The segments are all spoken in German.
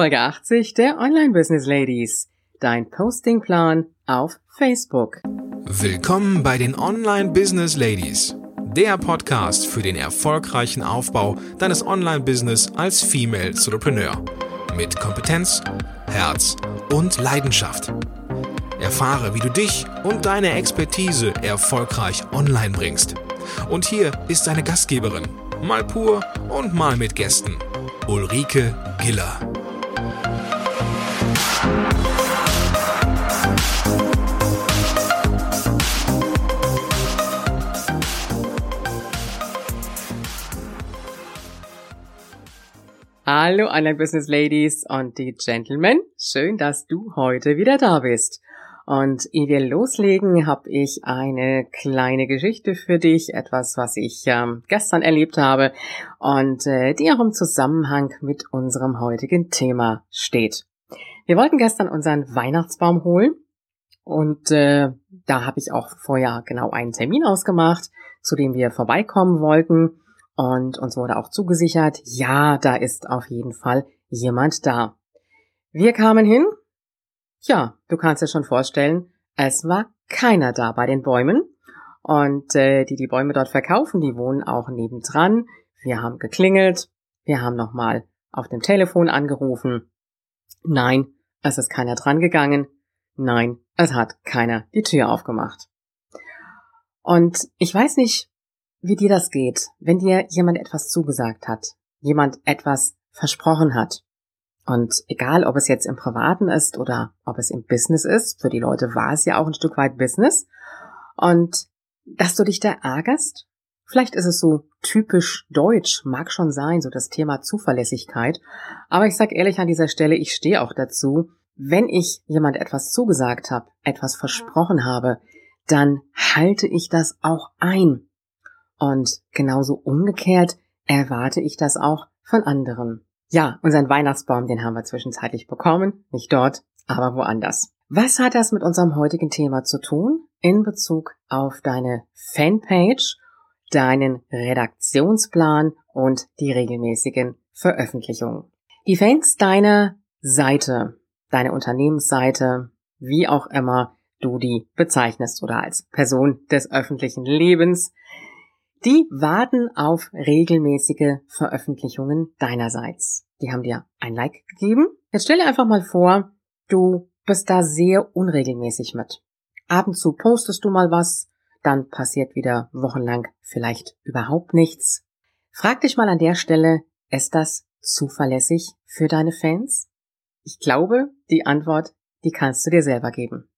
Folge 80 der Online Business Ladies. Dein Postingplan auf Facebook. Willkommen bei den Online Business Ladies. Der Podcast für den erfolgreichen Aufbau deines Online-Business als Female Entrepreneur. Mit Kompetenz, Herz und Leidenschaft. Erfahre, wie du dich und deine Expertise erfolgreich online bringst. Und hier ist deine Gastgeberin, mal pur und mal mit Gästen, Ulrike Giller. Hallo Online Business Ladies und die Gentlemen. Schön, dass du heute wieder da bist. Und ehe wir loslegen, habe ich eine kleine Geschichte für dich, etwas, was ich ähm, gestern erlebt habe und äh, die auch im Zusammenhang mit unserem heutigen Thema steht. Wir wollten gestern unseren Weihnachtsbaum holen und äh, da habe ich auch vorher genau einen Termin ausgemacht, zu dem wir vorbeikommen wollten. Und uns wurde auch zugesichert, ja, da ist auf jeden Fall jemand da. Wir kamen hin. Ja, du kannst dir schon vorstellen, es war keiner da bei den Bäumen. Und äh, die die Bäume dort verkaufen, die wohnen auch nebendran. Wir haben geklingelt. Wir haben nochmal auf dem Telefon angerufen. Nein, es ist keiner dran gegangen. Nein, es hat keiner die Tür aufgemacht. Und ich weiß nicht, wie dir das geht, wenn dir jemand etwas zugesagt hat, jemand etwas versprochen hat. Und egal, ob es jetzt im Privaten ist oder ob es im Business ist, für die Leute war es ja auch ein Stück weit Business. Und dass du dich da ärgerst, vielleicht ist es so typisch deutsch, mag schon sein, so das Thema Zuverlässigkeit. Aber ich sag ehrlich an dieser Stelle, ich stehe auch dazu, wenn ich jemand etwas zugesagt habe, etwas versprochen habe, dann halte ich das auch ein. Und genauso umgekehrt erwarte ich das auch von anderen. Ja, unseren Weihnachtsbaum, den haben wir zwischenzeitlich bekommen. Nicht dort, aber woanders. Was hat das mit unserem heutigen Thema zu tun? In Bezug auf deine Fanpage, deinen Redaktionsplan und die regelmäßigen Veröffentlichungen. Die Fans deiner Seite, deine Unternehmensseite, wie auch immer du die bezeichnest oder als Person des öffentlichen Lebens, die warten auf regelmäßige Veröffentlichungen deinerseits. Die haben dir ein Like gegeben. Jetzt stell dir einfach mal vor, du bist da sehr unregelmäßig mit. Ab und zu postest du mal was, dann passiert wieder wochenlang vielleicht überhaupt nichts. Frag dich mal an der Stelle, ist das zuverlässig für deine Fans? Ich glaube, die Antwort, die kannst du dir selber geben.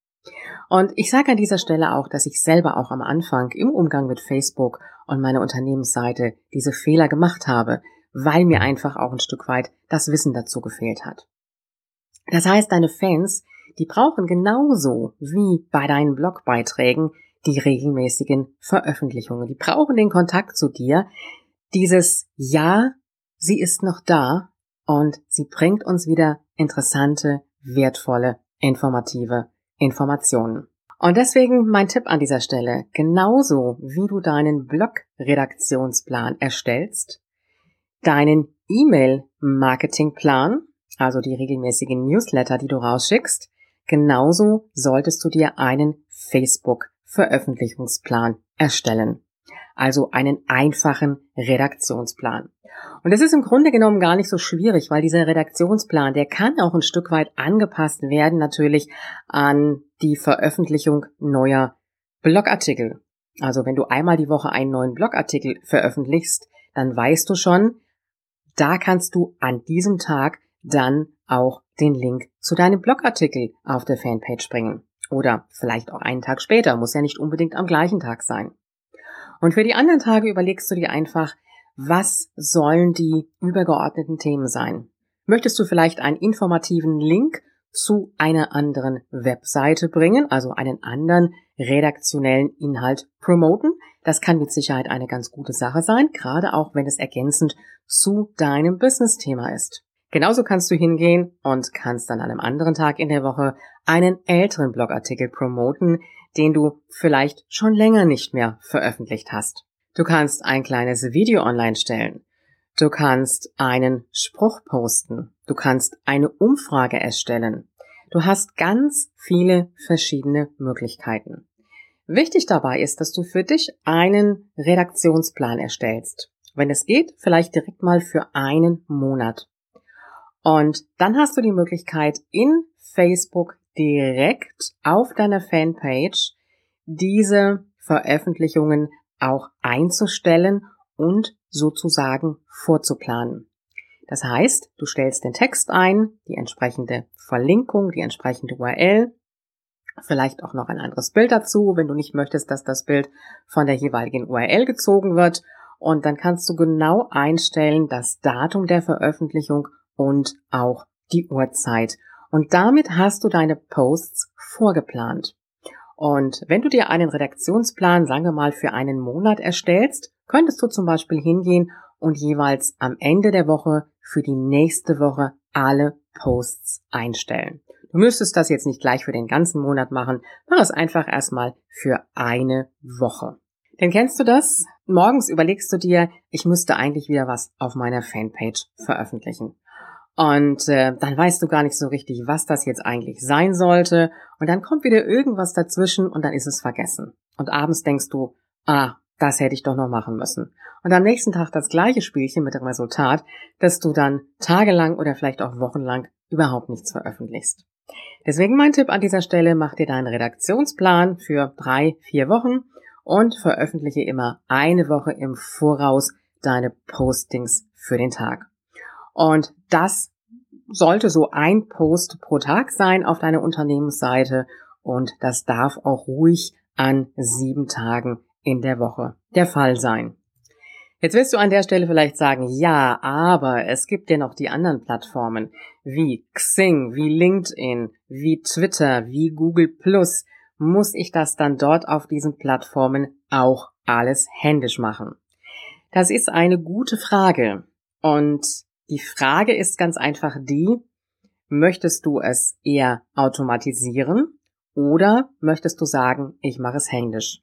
Und ich sage an dieser Stelle auch, dass ich selber auch am Anfang im Umgang mit Facebook und meiner Unternehmensseite diese Fehler gemacht habe, weil mir einfach auch ein Stück weit das Wissen dazu gefehlt hat. Das heißt, deine Fans, die brauchen genauso wie bei deinen Blogbeiträgen die regelmäßigen Veröffentlichungen. Die brauchen den Kontakt zu dir. Dieses Ja, sie ist noch da und sie bringt uns wieder interessante, wertvolle, informative Informationen. Und deswegen mein Tipp an dieser Stelle, genauso wie du deinen Blog-Redaktionsplan erstellst, deinen E-Mail-Marketingplan, also die regelmäßigen Newsletter, die du rausschickst, genauso solltest du dir einen Facebook-Veröffentlichungsplan erstellen also einen einfachen Redaktionsplan. Und das ist im Grunde genommen gar nicht so schwierig, weil dieser Redaktionsplan, der kann auch ein Stück weit angepasst werden, natürlich an die Veröffentlichung neuer Blogartikel. Also wenn du einmal die Woche einen neuen Blogartikel veröffentlichst, dann weißt du schon, da kannst du an diesem Tag dann auch den Link zu deinem Blogartikel auf der Fanpage bringen. Oder vielleicht auch einen Tag später, muss ja nicht unbedingt am gleichen Tag sein. Und für die anderen Tage überlegst du dir einfach, was sollen die übergeordneten Themen sein? Möchtest du vielleicht einen informativen Link zu einer anderen Webseite bringen, also einen anderen redaktionellen Inhalt promoten? Das kann mit Sicherheit eine ganz gute Sache sein, gerade auch wenn es ergänzend zu deinem Business-Thema ist. Genauso kannst du hingehen und kannst dann an einem anderen Tag in der Woche einen älteren Blogartikel promoten, den du vielleicht schon länger nicht mehr veröffentlicht hast. Du kannst ein kleines Video online stellen. Du kannst einen Spruch posten. Du kannst eine Umfrage erstellen. Du hast ganz viele verschiedene Möglichkeiten. Wichtig dabei ist, dass du für dich einen Redaktionsplan erstellst. Wenn es geht, vielleicht direkt mal für einen Monat. Und dann hast du die Möglichkeit, in Facebook direkt auf deiner Fanpage diese Veröffentlichungen auch einzustellen und sozusagen vorzuplanen. Das heißt, du stellst den Text ein, die entsprechende Verlinkung, die entsprechende URL, vielleicht auch noch ein anderes Bild dazu, wenn du nicht möchtest, dass das Bild von der jeweiligen URL gezogen wird. Und dann kannst du genau einstellen das Datum der Veröffentlichung und auch die Uhrzeit. Und damit hast du deine Posts vorgeplant. Und wenn du dir einen Redaktionsplan, sagen wir mal, für einen Monat erstellst, könntest du zum Beispiel hingehen und jeweils am Ende der Woche für die nächste Woche alle Posts einstellen. Du müsstest das jetzt nicht gleich für den ganzen Monat machen, mach es einfach erstmal für eine Woche. Denn kennst du das? Morgens überlegst du dir, ich müsste eigentlich wieder was auf meiner Fanpage veröffentlichen. Und äh, dann weißt du gar nicht so richtig, was das jetzt eigentlich sein sollte. Und dann kommt wieder irgendwas dazwischen und dann ist es vergessen. Und abends denkst du, ah, das hätte ich doch noch machen müssen. Und am nächsten Tag das gleiche Spielchen mit dem Resultat, dass du dann tagelang oder vielleicht auch wochenlang überhaupt nichts veröffentlichst. Deswegen mein Tipp an dieser Stelle, mach dir deinen Redaktionsplan für drei, vier Wochen und veröffentliche immer eine Woche im Voraus deine Postings für den Tag. Und das sollte so ein Post pro Tag sein auf deiner Unternehmensseite und das darf auch ruhig an sieben Tagen in der Woche der Fall sein. Jetzt wirst du an der Stelle vielleicht sagen, ja, aber es gibt ja noch die anderen Plattformen wie Xing, wie LinkedIn, wie Twitter, wie Google Plus. Muss ich das dann dort auf diesen Plattformen auch alles händisch machen? Das ist eine gute Frage. Und die Frage ist ganz einfach die, möchtest du es eher automatisieren oder möchtest du sagen, ich mache es händisch?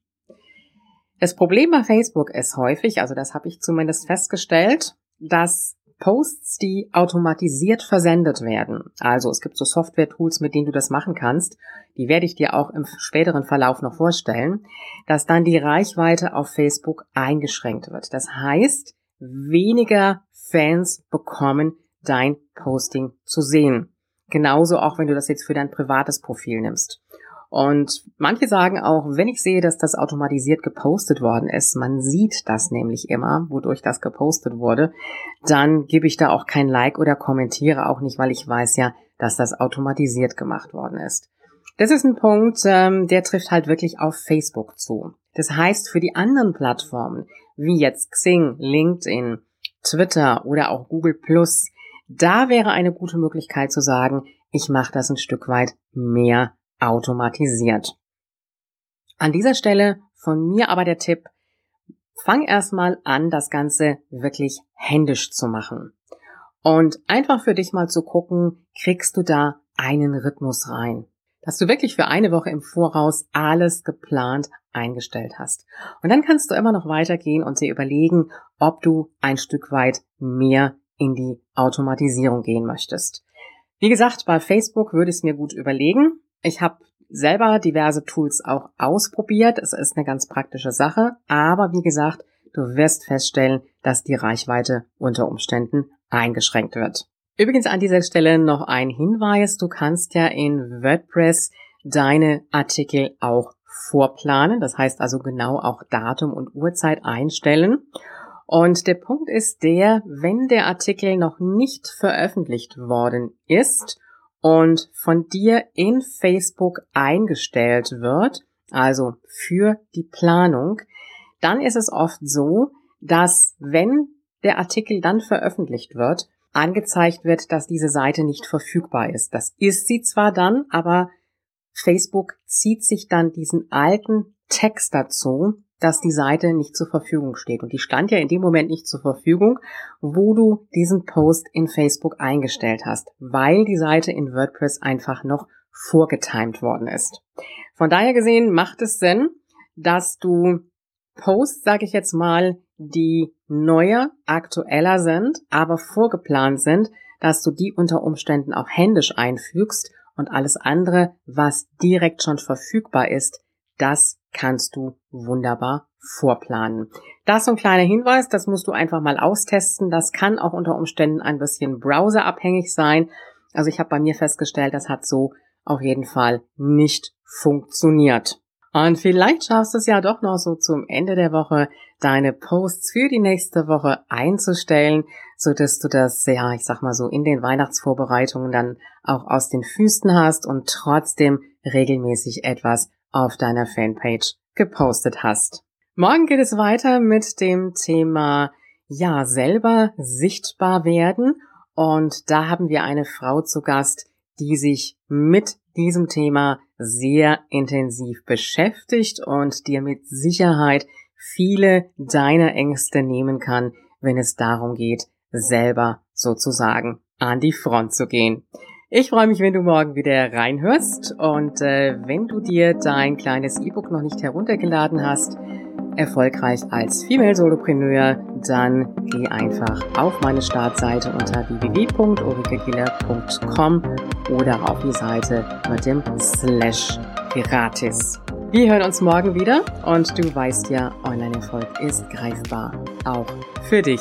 Das Problem bei Facebook ist häufig, also das habe ich zumindest festgestellt, dass Posts, die automatisiert versendet werden. Also es gibt so Software-Tools, mit denen du das machen kannst. Die werde ich dir auch im späteren Verlauf noch vorstellen, dass dann die Reichweite auf Facebook eingeschränkt wird. Das heißt, weniger Fans bekommen dein Posting zu sehen. Genauso auch, wenn du das jetzt für dein privates Profil nimmst. Und manche sagen auch, wenn ich sehe, dass das automatisiert gepostet worden ist, man sieht das nämlich immer, wodurch das gepostet wurde, dann gebe ich da auch kein Like oder kommentiere auch nicht, weil ich weiß ja, dass das automatisiert gemacht worden ist. Das ist ein Punkt, ähm, der trifft halt wirklich auf Facebook zu. Das heißt, für die anderen Plattformen, wie jetzt Xing, LinkedIn, Twitter oder auch Google Plus, da wäre eine gute Möglichkeit zu sagen, ich mache das ein Stück weit mehr automatisiert. An dieser Stelle von mir aber der Tipp, fang erstmal an, das Ganze wirklich händisch zu machen. Und einfach für dich mal zu gucken, kriegst du da einen Rhythmus rein. Dass du wirklich für eine Woche im Voraus alles geplant eingestellt hast. Und dann kannst du immer noch weitergehen und dir überlegen, ob du ein Stück weit mehr in die Automatisierung gehen möchtest. Wie gesagt, bei Facebook würde ich es mir gut überlegen. Ich habe selber diverse Tools auch ausprobiert. Es ist eine ganz praktische Sache. Aber wie gesagt, du wirst feststellen, dass die Reichweite unter Umständen eingeschränkt wird. Übrigens an dieser Stelle noch ein Hinweis. Du kannst ja in WordPress deine Artikel auch vorplanen. Das heißt also genau auch Datum und Uhrzeit einstellen. Und der Punkt ist der, wenn der Artikel noch nicht veröffentlicht worden ist und von dir in Facebook eingestellt wird, also für die Planung, dann ist es oft so, dass wenn der Artikel dann veröffentlicht wird, angezeigt wird, dass diese Seite nicht verfügbar ist. Das ist sie zwar dann, aber Facebook zieht sich dann diesen alten Text dazu, dass die Seite nicht zur Verfügung steht. Und die stand ja in dem Moment nicht zur Verfügung, wo du diesen Post in Facebook eingestellt hast, weil die Seite in WordPress einfach noch vorgetimed worden ist. Von daher gesehen macht es Sinn, dass du Posts, sage ich jetzt mal, die neuer, aktueller sind, aber vorgeplant sind, dass du die unter Umständen auch händisch einfügst und alles andere, was direkt schon verfügbar ist, das kannst du wunderbar vorplanen. Das ist so ein kleiner Hinweis, das musst du einfach mal austesten. Das kann auch unter Umständen ein bisschen browserabhängig sein. Also ich habe bei mir festgestellt, das hat so auf jeden Fall nicht funktioniert. Und vielleicht schaffst du es ja doch noch so zum Ende der Woche, deine Posts für die nächste Woche einzustellen, so dass du das, ja, ich sag mal so in den Weihnachtsvorbereitungen dann auch aus den Füßen hast und trotzdem regelmäßig etwas auf deiner Fanpage gepostet hast. Morgen geht es weiter mit dem Thema, ja, selber sichtbar werden. Und da haben wir eine Frau zu Gast, die sich mit diesem Thema sehr intensiv beschäftigt und dir mit Sicherheit viele deiner Ängste nehmen kann, wenn es darum geht, selber sozusagen an die Front zu gehen. Ich freue mich, wenn du morgen wieder reinhörst und äh, wenn du dir dein kleines E-Book noch nicht heruntergeladen hast, erfolgreich als Female Solopreneur, dann geh einfach auf meine Startseite unter www.ulrikegiller.com oder auf die Seite mit dem Slash gratis. Wir hören uns morgen wieder und du weißt ja, Online-Erfolg ist greifbar, auch für dich.